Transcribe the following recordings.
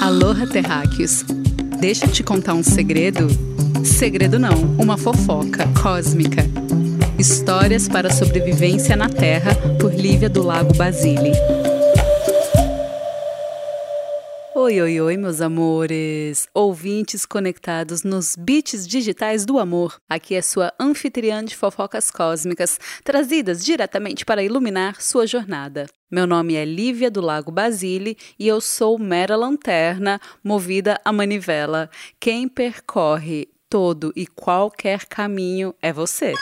Aloha, terráqueos! Deixa eu te contar um segredo? Segredo não, uma fofoca cósmica. Histórias para a sobrevivência na Terra por Lívia do Lago Basile. Oi, oi, oi, meus amores, ouvintes conectados nos beats digitais do amor. Aqui é sua anfitriã de fofocas cósmicas, trazidas diretamente para iluminar sua jornada. Meu nome é Lívia do Lago Basile e eu sou mera lanterna movida a manivela. Quem percorre todo e qualquer caminho é você.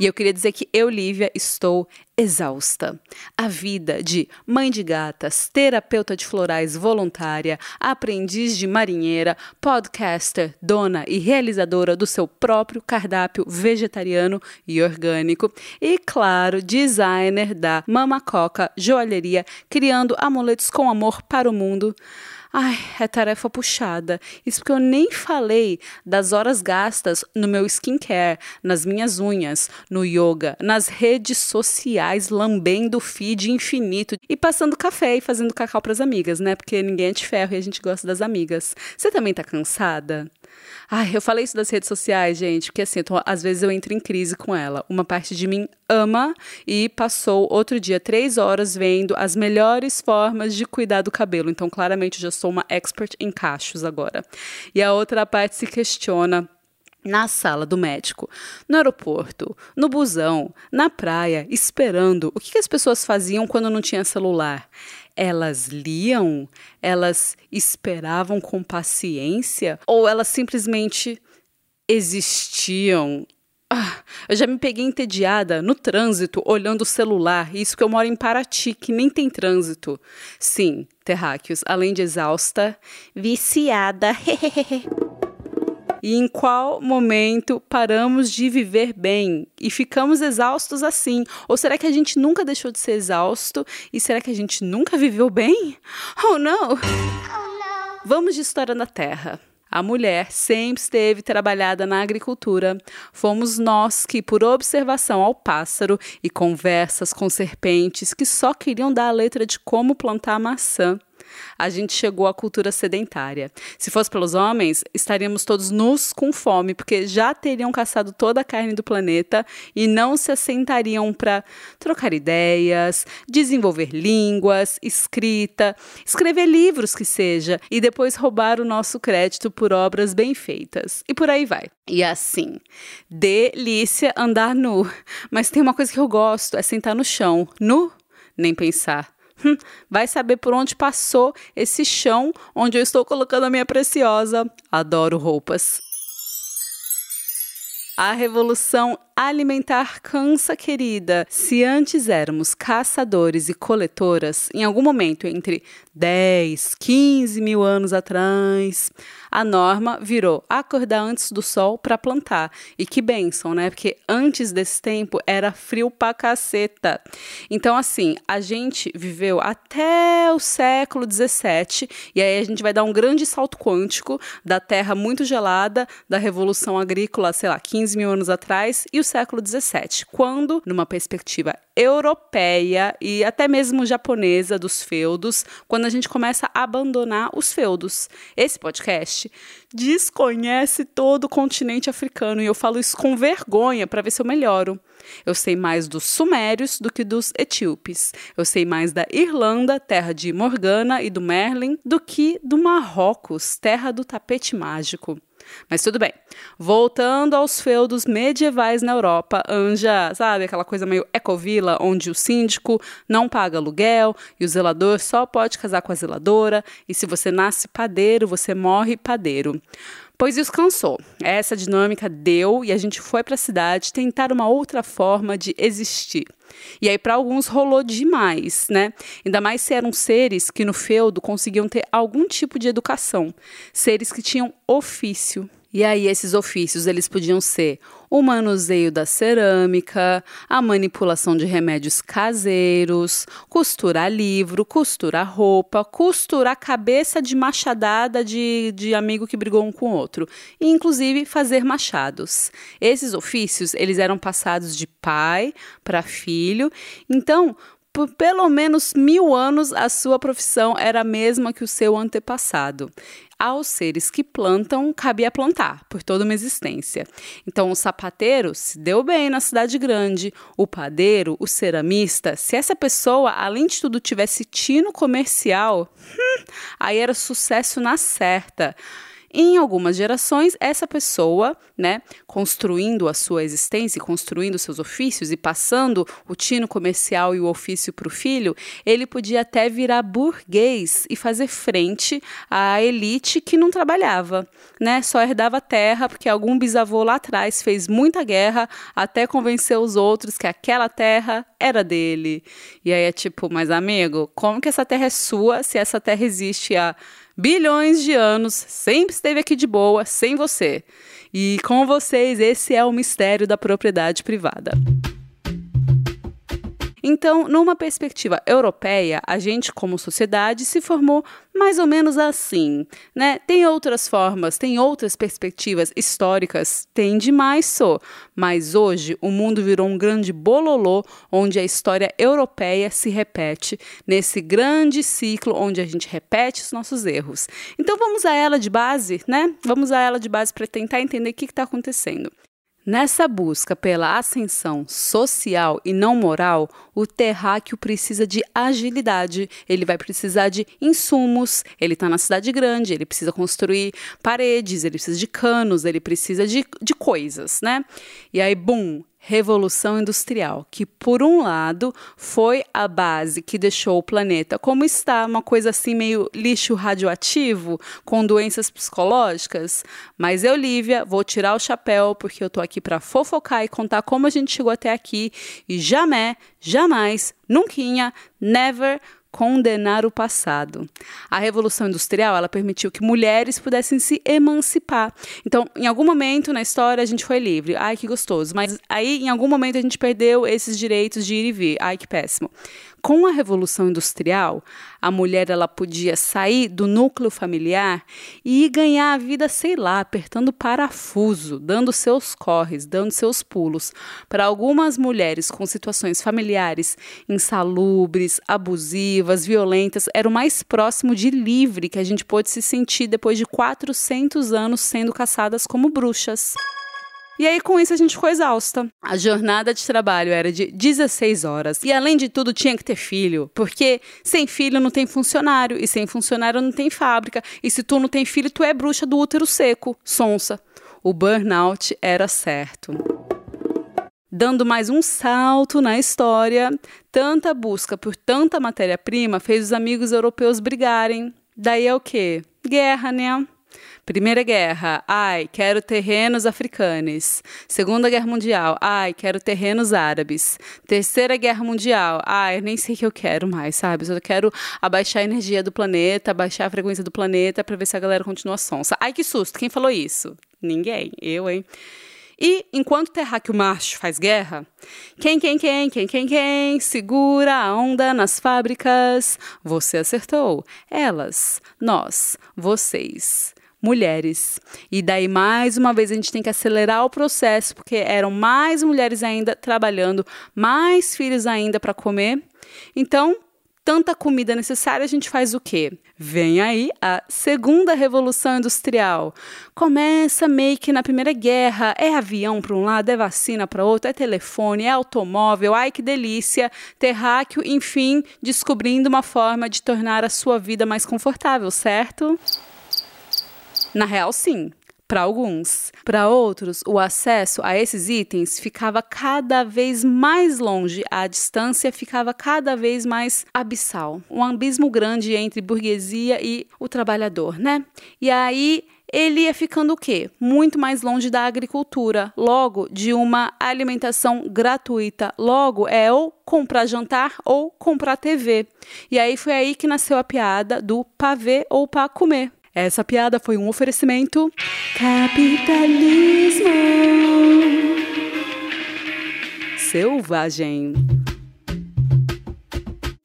E eu queria dizer que eu, Lívia, estou exausta. A vida de mãe de gatas, terapeuta de florais voluntária, aprendiz de marinheira, podcaster, dona e realizadora do seu próprio cardápio vegetariano e orgânico e, claro, designer da Mama Coca Joalheria, criando amuletos com amor para o mundo. Ai, é tarefa puxada. Isso porque eu nem falei das horas gastas no meu skincare, nas minhas unhas, no yoga, nas redes sociais, lambendo o feed infinito e passando café e fazendo cacau para as amigas, né? Porque ninguém é de ferro e a gente gosta das amigas. Você também tá cansada? Ai, eu falei isso das redes sociais, gente, porque assim, tô, às vezes eu entro em crise com ela. Uma parte de mim ama e passou outro dia três horas vendo as melhores formas de cuidar do cabelo. Então, claramente, já sou uma expert em cachos agora. E a outra parte se questiona na sala do médico, no aeroporto, no busão, na praia, esperando. O que as pessoas faziam quando não tinha celular? Elas liam? Elas esperavam com paciência? Ou elas simplesmente existiam? Ah, eu já me peguei entediada no trânsito olhando o celular, isso que eu moro em Paraty, que nem tem trânsito. Sim, terráqueos, além de exausta, viciada. E em qual momento paramos de viver bem e ficamos exaustos assim? Ou será que a gente nunca deixou de ser exausto? E será que a gente nunca viveu bem? Oh, não! Vamos de história na Terra. A mulher sempre esteve trabalhada na agricultura. Fomos nós que, por observação ao pássaro e conversas com serpentes que só queriam dar a letra de como plantar maçã, a gente chegou à cultura sedentária. Se fosse pelos homens, estaríamos todos nus com fome, porque já teriam caçado toda a carne do planeta e não se assentariam para trocar ideias, desenvolver línguas, escrita, escrever livros que seja, e depois roubar o nosso crédito por obras bem feitas. E por aí vai. E assim, delícia andar nu. Mas tem uma coisa que eu gosto, é sentar no chão, nu, nem pensar. Hum, vai saber por onde passou esse chão onde eu estou colocando a minha preciosa. Adoro roupas. A revolução alimentar cansa, querida. Se antes éramos caçadores e coletoras, em algum momento entre 10, 15 mil anos atrás, a norma virou acordar antes do sol para plantar. E que benção, né? Porque antes desse tempo era frio pra caceta. Então, assim, a gente viveu até o século 17, e aí a gente vai dar um grande salto quântico da terra muito gelada, da revolução agrícola, sei lá, 15 mil anos atrás, e o século XVII, quando, numa perspectiva europeia e até mesmo japonesa dos feudos, quando a gente começa a abandonar os feudos. Esse podcast desconhece todo o continente africano e eu falo isso com vergonha para ver se eu melhoro. Eu sei mais dos sumérios do que dos etíopes. Eu sei mais da Irlanda, terra de Morgana e do Merlin, do que do Marrocos, terra do tapete mágico. Mas tudo bem. Voltando aos feudos medievais na Europa, anja, sabe, aquela coisa meio ecovila, onde o síndico não paga aluguel e o zelador só pode casar com a zeladora, e se você nasce padeiro, você morre padeiro. Pois isso cansou. Essa dinâmica deu e a gente foi para a cidade tentar uma outra forma de existir. E aí, para alguns, rolou demais, né? Ainda mais se eram seres que no feudo conseguiam ter algum tipo de educação, seres que tinham ofício. E aí esses ofícios eles podiam ser o manuseio da cerâmica, a manipulação de remédios caseiros, costurar livro, costurar roupa, costurar cabeça de machadada de, de amigo que brigou um com o outro, e inclusive fazer machados. Esses ofícios eles eram passados de pai para filho. Então, por pelo menos mil anos a sua profissão era a mesma que o seu antepassado. Aos seres que plantam, cabia plantar por toda uma existência. Então, o sapateiro se deu bem na cidade grande, o padeiro, o ceramista. Se essa pessoa, além de tudo, tivesse tino comercial, hum, aí era sucesso na certa. Em algumas gerações, essa pessoa, né, construindo a sua existência, construindo seus ofícios e passando o tino comercial e o ofício para o filho, ele podia até virar burguês e fazer frente à elite que não trabalhava, né? Só herdava terra porque algum bisavô lá atrás fez muita guerra até convencer os outros que aquela terra era dele. E aí é tipo, mas amigo, como que essa terra é sua se essa terra existe há bilhões de anos, sempre esteve aqui de boa, sem você. E com vocês, esse é o mistério da propriedade privada. Então, numa perspectiva europeia, a gente como sociedade se formou mais ou menos assim, né? Tem outras formas, tem outras perspectivas históricas, tem demais só, mas hoje o mundo virou um grande bololô onde a história europeia se repete nesse grande ciclo onde a gente repete os nossos erros. Então vamos a ela de base, né? Vamos a ela de base para tentar entender o que está acontecendo. Nessa busca pela ascensão social e não moral, o terráqueo precisa de agilidade, ele vai precisar de insumos, ele está na cidade grande, ele precisa construir paredes, ele precisa de canos, ele precisa de, de coisas, né? E aí, bum, Revolução Industrial, que por um lado foi a base que deixou o planeta como está, uma coisa assim meio lixo radioativo, com doenças psicológicas. Mas eu, Lívia, vou tirar o chapéu porque eu tô aqui para fofocar e contar como a gente chegou até aqui e jamais, jamais, nunca, never condenar o passado. A Revolução Industrial, ela permitiu que mulheres pudessem se emancipar. Então, em algum momento na história a gente foi livre. Ai, que gostoso. Mas aí, em algum momento a gente perdeu esses direitos de ir e vir. Ai, que péssimo. Com a Revolução Industrial, a mulher ela podia sair do núcleo familiar e ganhar a vida, sei lá, apertando parafuso, dando seus corres, dando seus pulos. Para algumas mulheres com situações familiares insalubres, abusivas, violentas, era o mais próximo de livre que a gente pôde se sentir depois de 400 anos sendo caçadas como bruxas. E aí, com isso, a gente ficou exausta. A jornada de trabalho era de 16 horas. E, além de tudo, tinha que ter filho. Porque sem filho não tem funcionário. E sem funcionário não tem fábrica. E se tu não tem filho, tu é bruxa do útero seco. Sonsa. O burnout era certo. Dando mais um salto na história, tanta busca por tanta matéria-prima fez os amigos europeus brigarem. Daí é o quê? Guerra, né? Primeira Guerra, ai, quero terrenos africanos. Segunda Guerra Mundial, ai, quero terrenos árabes. Terceira Guerra Mundial, ai, nem sei o que eu quero mais, sabe? Eu quero abaixar a energia do planeta, abaixar a frequência do planeta para ver se a galera continua sonsa. Ai, que susto, quem falou isso? Ninguém, eu, hein? E enquanto terráqueo macho faz guerra, quem, quem, quem, quem, quem, quem segura a onda nas fábricas? Você acertou. Elas, nós, vocês mulheres. E daí, mais uma vez, a gente tem que acelerar o processo, porque eram mais mulheres ainda trabalhando, mais filhos ainda para comer. Então, tanta comida necessária, a gente faz o quê? Vem aí a segunda revolução industrial. Começa meio que na Primeira Guerra. É avião para um lado, é vacina para outro, é telefone, é automóvel. Ai que delícia! Terráqueo, enfim, descobrindo uma forma de tornar a sua vida mais confortável, certo? Na real, sim. Para alguns. Para outros, o acesso a esses itens ficava cada vez mais longe, a distância ficava cada vez mais abissal. Um abismo grande entre burguesia e o trabalhador, né? E aí ele ia ficando o quê? Muito mais longe da agricultura, logo de uma alimentação gratuita. Logo é ou comprar jantar ou comprar TV. E aí foi aí que nasceu a piada do pavê ou para comer. Essa piada foi um oferecimento capitalismo selvagem.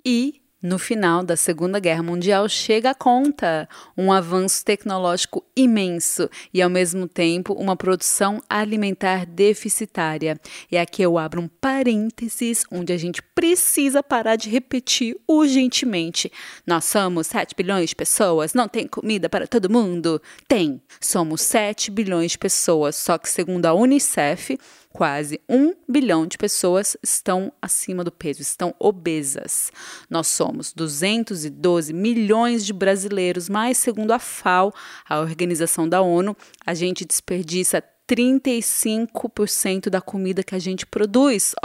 E No final da Segunda Guerra Mundial chega a conta, um avanço tecnológico imenso e ao mesmo tempo uma produção alimentar deficitária. E aqui eu abro um parênteses onde a gente precisa parar de repetir urgentemente. Nós somos 7 bilhões de pessoas, não tem comida para todo mundo? Tem. Somos 7 bilhões de pessoas, só que segundo a UNICEF, quase um bilhão de pessoas estão acima do peso, estão obesas. Nós somos 212 milhões de brasileiros, mas segundo a FAO, a Organização da ONU, a gente desperdiça 35% da comida que a gente produz.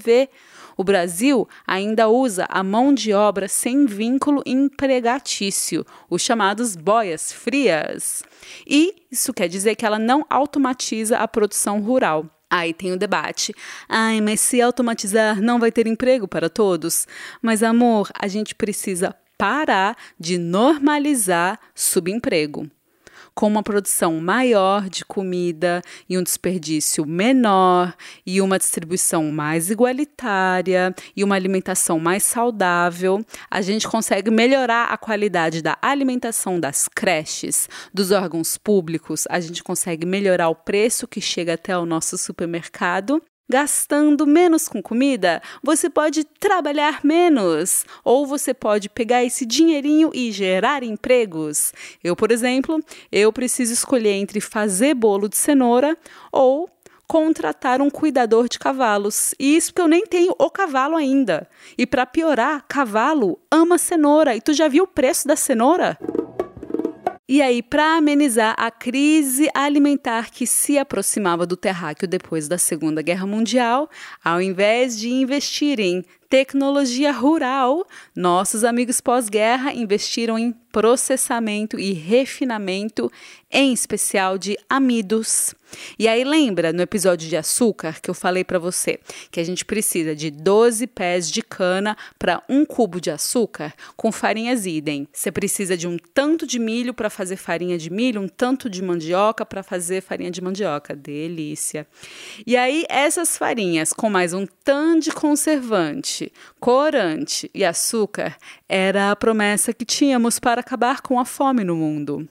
Ver, o Brasil ainda usa a mão de obra sem vínculo empregatício, os chamados boias frias. E isso quer dizer que ela não automatiza a produção rural. Aí tem o debate. Ai, mas se automatizar não vai ter emprego para todos? Mas amor, a gente precisa parar de normalizar subemprego com uma produção maior de comida e um desperdício menor e uma distribuição mais igualitária e uma alimentação mais saudável, a gente consegue melhorar a qualidade da alimentação das creches, dos órgãos públicos, a gente consegue melhorar o preço que chega até o nosso supermercado Gastando menos com comida, você pode trabalhar menos, ou você pode pegar esse dinheirinho e gerar empregos. Eu, por exemplo, eu preciso escolher entre fazer bolo de cenoura ou contratar um cuidador de cavalos. E isso porque eu nem tenho o cavalo ainda. E para piorar, cavalo ama cenoura. E tu já viu o preço da cenoura? E aí, para amenizar a crise alimentar que se aproximava do terráqueo depois da Segunda Guerra Mundial, ao invés de investir em tecnologia rural, nossos amigos pós-guerra investiram em processamento e refinamento, em especial de amidos. E aí lembra no episódio de açúcar que eu falei para você que a gente precisa de 12 pés de cana para um cubo de açúcar com farinhas idem. Você precisa de um tanto de milho para fazer farinha de milho, um tanto de mandioca para fazer farinha de mandioca. Delícia. E aí essas farinhas com mais um tanto de conservante, corante e açúcar era a promessa que tínhamos para acabar com a fome no mundo.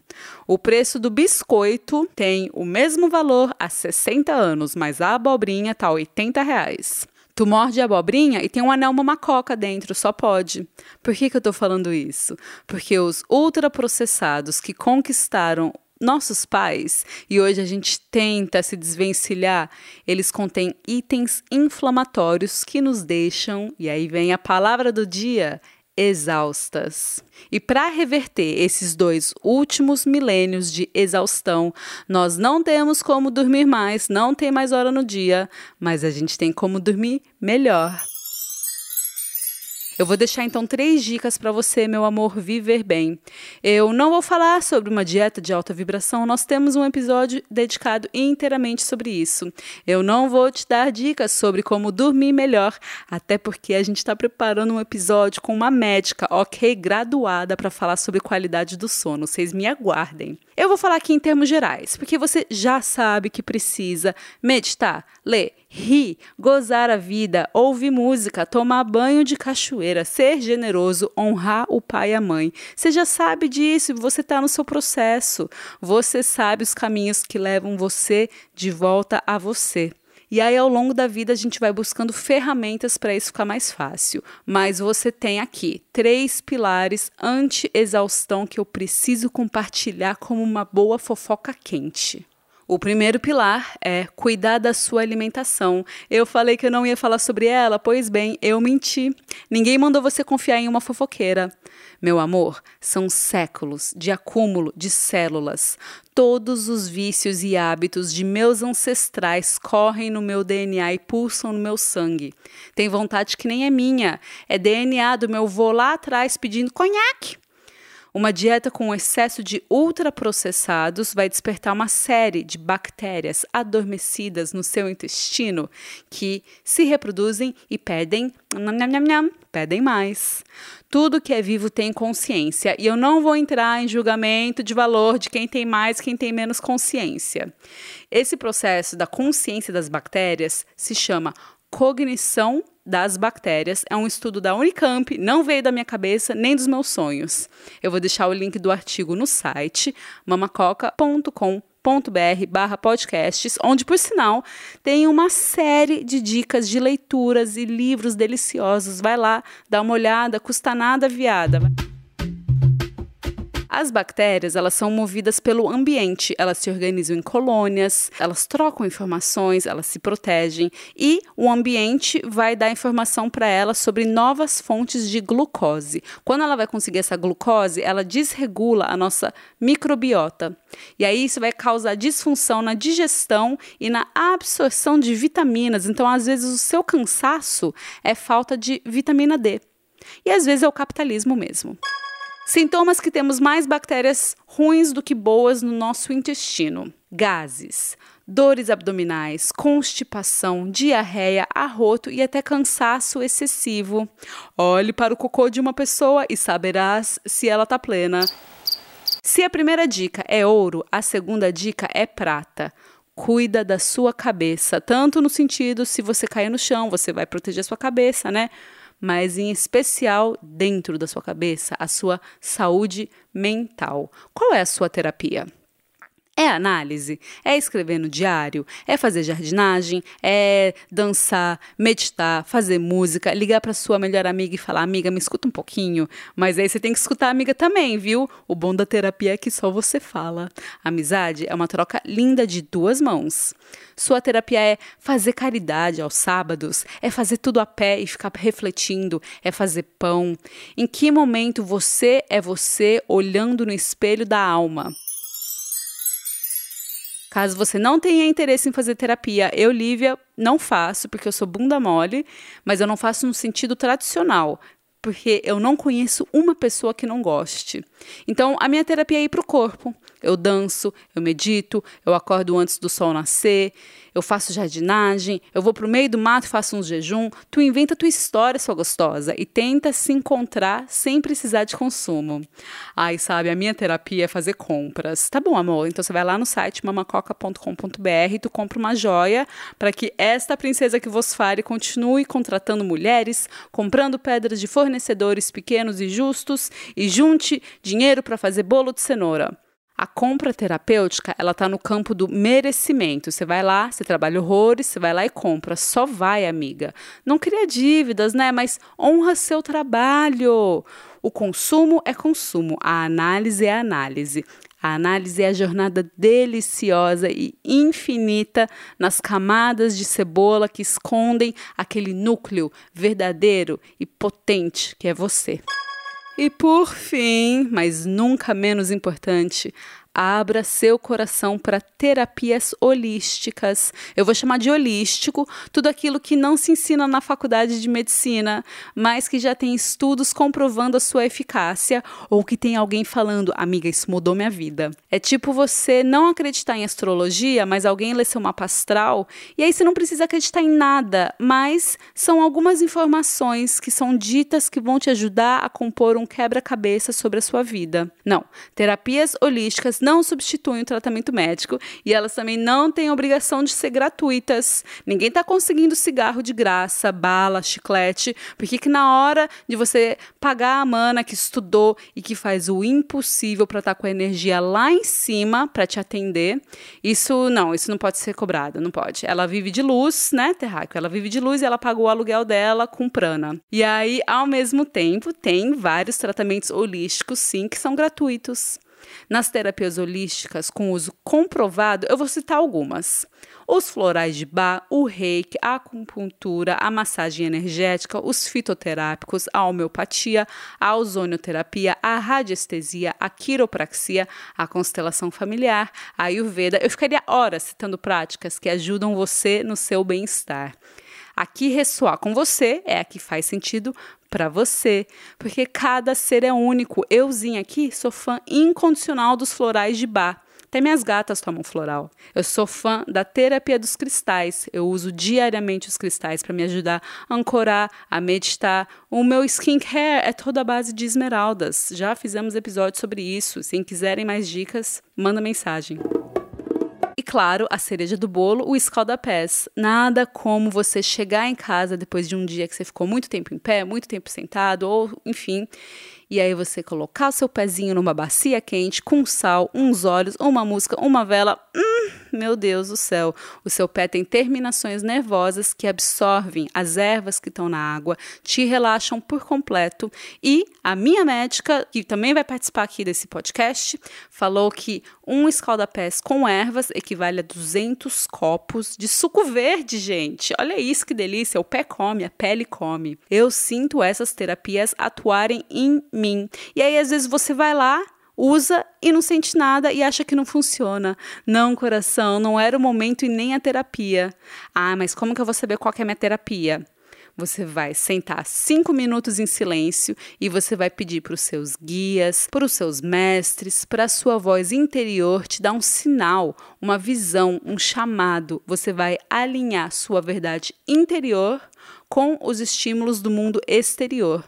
O preço do biscoito tem o mesmo valor há 60 anos, mas a abobrinha está 80 reais. Tu morde a abobrinha e tem um anel mamacoca dentro, só pode. Por que, que eu tô falando isso? Porque os ultraprocessados que conquistaram nossos pais, e hoje a gente tenta se desvencilhar, eles contêm itens inflamatórios que nos deixam, e aí vem a palavra do dia, exaustas. E para reverter esses dois últimos milênios de exaustão, nós não temos como dormir mais, não tem mais hora no dia, mas a gente tem como dormir melhor. Eu vou deixar então três dicas para você, meu amor, viver bem. Eu não vou falar sobre uma dieta de alta vibração, nós temos um episódio dedicado inteiramente sobre isso. Eu não vou te dar dicas sobre como dormir melhor, até porque a gente está preparando um episódio com uma médica, ok, graduada, para falar sobre qualidade do sono. Vocês me aguardem. Eu vou falar aqui em termos gerais, porque você já sabe que precisa meditar, ler, rir, gozar a vida, ouvir música, tomar banho de cachoeira, ser generoso, honrar o pai e a mãe. Você já sabe disso, você está no seu processo. Você sabe os caminhos que levam você de volta a você. E aí, ao longo da vida, a gente vai buscando ferramentas para isso ficar mais fácil. Mas você tem aqui três pilares anti-exaustão que eu preciso compartilhar como uma boa fofoca quente. O primeiro pilar é cuidar da sua alimentação. Eu falei que eu não ia falar sobre ela, pois bem, eu menti. Ninguém mandou você confiar em uma fofoqueira. Meu amor, são séculos de acúmulo de células. Todos os vícios e hábitos de meus ancestrais correm no meu DNA e pulsam no meu sangue. Tem vontade que nem é minha. É DNA do meu vô lá atrás pedindo conhaque. Uma dieta com excesso de ultraprocessados vai despertar uma série de bactérias adormecidas no seu intestino que se reproduzem e pedem, pedem mais. Tudo que é vivo tem consciência e eu não vou entrar em julgamento de valor de quem tem mais, quem tem menos consciência. Esse processo da consciência das bactérias se chama cognição das bactérias. É um estudo da Unicamp, não veio da minha cabeça nem dos meus sonhos. Eu vou deixar o link do artigo no site mamacoca.com barra podcasts, onde, por sinal, tem uma série de dicas de leituras e livros deliciosos. Vai lá, dá uma olhada, custa nada, viada. As bactérias, elas são movidas pelo ambiente, elas se organizam em colônias, elas trocam informações, elas se protegem e o ambiente vai dar informação para elas sobre novas fontes de glucose. Quando ela vai conseguir essa glucose, ela desregula a nossa microbiota. E aí isso vai causar disfunção na digestão e na absorção de vitaminas. Então, às vezes o seu cansaço é falta de vitamina D. E às vezes é o capitalismo mesmo. Sintomas que temos mais bactérias ruins do que boas no nosso intestino: gases, dores abdominais, constipação, diarreia, arroto e até cansaço excessivo. Olhe para o cocô de uma pessoa e saberás se ela está plena. Se a primeira dica é ouro, a segunda dica é prata cuida da sua cabeça, tanto no sentido se você cair no chão, você vai proteger a sua cabeça, né? Mas em especial dentro da sua cabeça, a sua saúde mental. Qual é a sua terapia? É análise? É escrever no diário? É fazer jardinagem? É dançar, meditar, fazer música, ligar para sua melhor amiga e falar: "Amiga, me escuta um pouquinho". Mas aí você tem que escutar a amiga também, viu? O bom da terapia é que só você fala. amizade é uma troca linda de duas mãos. Sua terapia é fazer caridade aos sábados, é fazer tudo a pé e ficar refletindo, é fazer pão. Em que momento você é você olhando no espelho da alma? Caso você não tenha interesse em fazer terapia, eu, Lívia, não faço, porque eu sou bunda mole, mas eu não faço no sentido tradicional, porque eu não conheço uma pessoa que não goste. Então, a minha terapia é ir para o corpo. Eu danço, eu medito, eu acordo antes do sol nascer, eu faço jardinagem, eu vou pro meio do mato e faço um jejum. Tu inventa tua história, sua gostosa, e tenta se encontrar sem precisar de consumo. Ai, sabe, a minha terapia é fazer compras. Tá bom, amor? Então você vai lá no site mamacoca.com.br e tu compra uma joia para que esta princesa que vos fale continue contratando mulheres, comprando pedras de fornecedores pequenos e justos e junte dinheiro para fazer bolo de cenoura. A compra terapêutica, ela tá no campo do merecimento. Você vai lá, você trabalha horrores, você vai lá e compra. Só vai, amiga. Não cria dívidas, né? Mas honra seu trabalho. O consumo é consumo, a análise é análise. A análise é a jornada deliciosa e infinita nas camadas de cebola que escondem aquele núcleo verdadeiro e potente que é você. E por fim, mas nunca menos importante, abra seu coração para terapias holísticas. Eu vou chamar de holístico tudo aquilo que não se ensina na faculdade de medicina, mas que já tem estudos comprovando a sua eficácia ou que tem alguém falando, amiga, isso mudou minha vida. É tipo você não acreditar em astrologia, mas alguém lê seu mapa astral e aí você não precisa acreditar em nada, mas são algumas informações que são ditas que vão te ajudar a compor um quebra-cabeça sobre a sua vida. Não, terapias holísticas não substituem o tratamento médico e elas também não têm obrigação de ser gratuitas. Ninguém está conseguindo cigarro de graça, bala, chiclete, porque que na hora de você pagar a mana que estudou e que faz o impossível para estar tá com a energia lá em cima para te atender, isso não, isso não pode ser cobrado, não pode. Ela vive de luz, né, Terráqueo? Ela vive de luz e ela pagou o aluguel dela com prana. E aí, ao mesmo tempo, tem vários tratamentos holísticos, sim, que são gratuitos. Nas terapias holísticas com uso comprovado, eu vou citar algumas. Os florais de Bach, o reiki, a acupuntura, a massagem energética, os fitoterápicos, a homeopatia, a ozonioterapia, a radiestesia, a quiropraxia, a constelação familiar, a ayurveda. Eu ficaria horas citando práticas que ajudam você no seu bem-estar. Aqui ressoar com você é a que faz sentido para você, porque cada ser é único. Euzinha aqui sou fã incondicional dos florais de bar. Até minhas gatas tomam floral. Eu sou fã da terapia dos cristais. Eu uso diariamente os cristais para me ajudar a ancorar, a meditar. O meu skincare é toda a base de esmeraldas. Já fizemos episódios sobre isso. Se quiserem mais dicas, manda mensagem claro, a cereja do bolo, o escaldapés. Nada como você chegar em casa depois de um dia que você ficou muito tempo em pé, muito tempo sentado, ou enfim, e aí você colocar o seu pezinho numa bacia quente com sal, uns óleos, uma música, uma vela. Hum, meu Deus do céu. O seu pé tem terminações nervosas que absorvem as ervas que estão na água, te relaxam por completo. E a minha médica, que também vai participar aqui desse podcast, falou que um escaldapés com ervas equivale a 200 copos de suco verde, gente. Olha isso que delícia. O pé come, a pele come. Eu sinto essas terapias atuarem em mim. E aí, às vezes, você vai lá usa e não sente nada e acha que não funciona. Não, coração, não era o momento e nem a terapia. Ah, mas como que eu vou saber qual é a minha terapia? Você vai sentar cinco minutos em silêncio e você vai pedir para os seus guias, para os seus mestres, para a sua voz interior te dar um sinal, uma visão, um chamado. Você vai alinhar sua verdade interior com os estímulos do mundo exterior.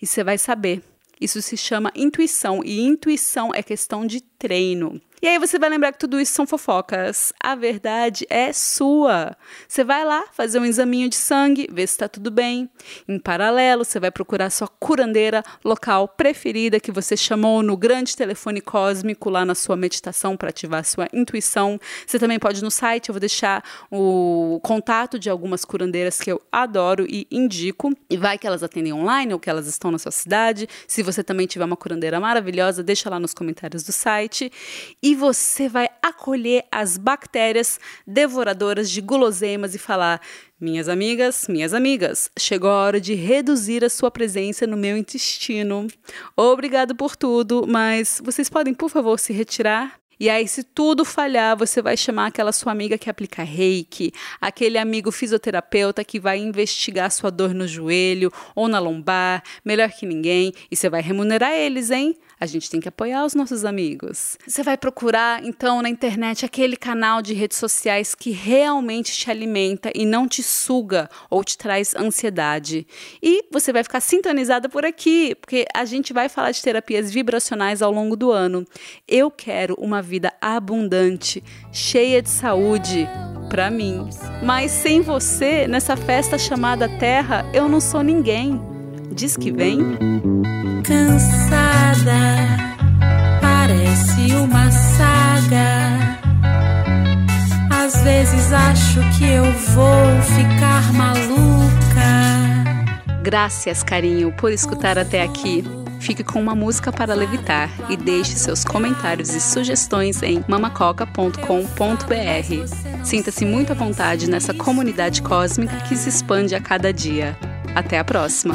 E você vai saber isso se chama intuição, e intuição é questão de treino. E aí você vai lembrar que tudo isso são fofocas. A verdade é sua. Você vai lá fazer um examinho de sangue, ver se está tudo bem. Em paralelo, você vai procurar sua curandeira local preferida que você chamou no grande telefone cósmico lá na sua meditação para ativar sua intuição. Você também pode ir no site, eu vou deixar o contato de algumas curandeiras que eu adoro e indico. E vai que elas atendem online ou que elas estão na sua cidade. Se você também tiver uma curandeira maravilhosa, deixa lá nos comentários do site e você vai acolher as bactérias devoradoras de guloseimas e falar: minhas amigas, minhas amigas, chegou a hora de reduzir a sua presença no meu intestino. Obrigado por tudo, mas vocês podem, por favor, se retirar? E aí, se tudo falhar, você vai chamar aquela sua amiga que aplica reiki, aquele amigo fisioterapeuta que vai investigar sua dor no joelho ou na lombar, melhor que ninguém, e você vai remunerar eles, hein? A gente tem que apoiar os nossos amigos. Você vai procurar, então, na internet aquele canal de redes sociais que realmente te alimenta e não te suga ou te traz ansiedade. E você vai ficar sintonizada por aqui, porque a gente vai falar de terapias vibracionais ao longo do ano. Eu quero uma vida abundante, cheia de saúde para mim. Mas sem você, nessa festa chamada Terra, eu não sou ninguém. Diz que vem. Cansada, parece uma saga. Às vezes acho que eu vou ficar maluca. Graças, carinho, por escutar até aqui. Fique com uma música para levitar e deixe seus comentários e sugestões em mamacoca.com.br. Sinta-se muito à vontade nessa comunidade cósmica que se expande a cada dia. Até a próxima!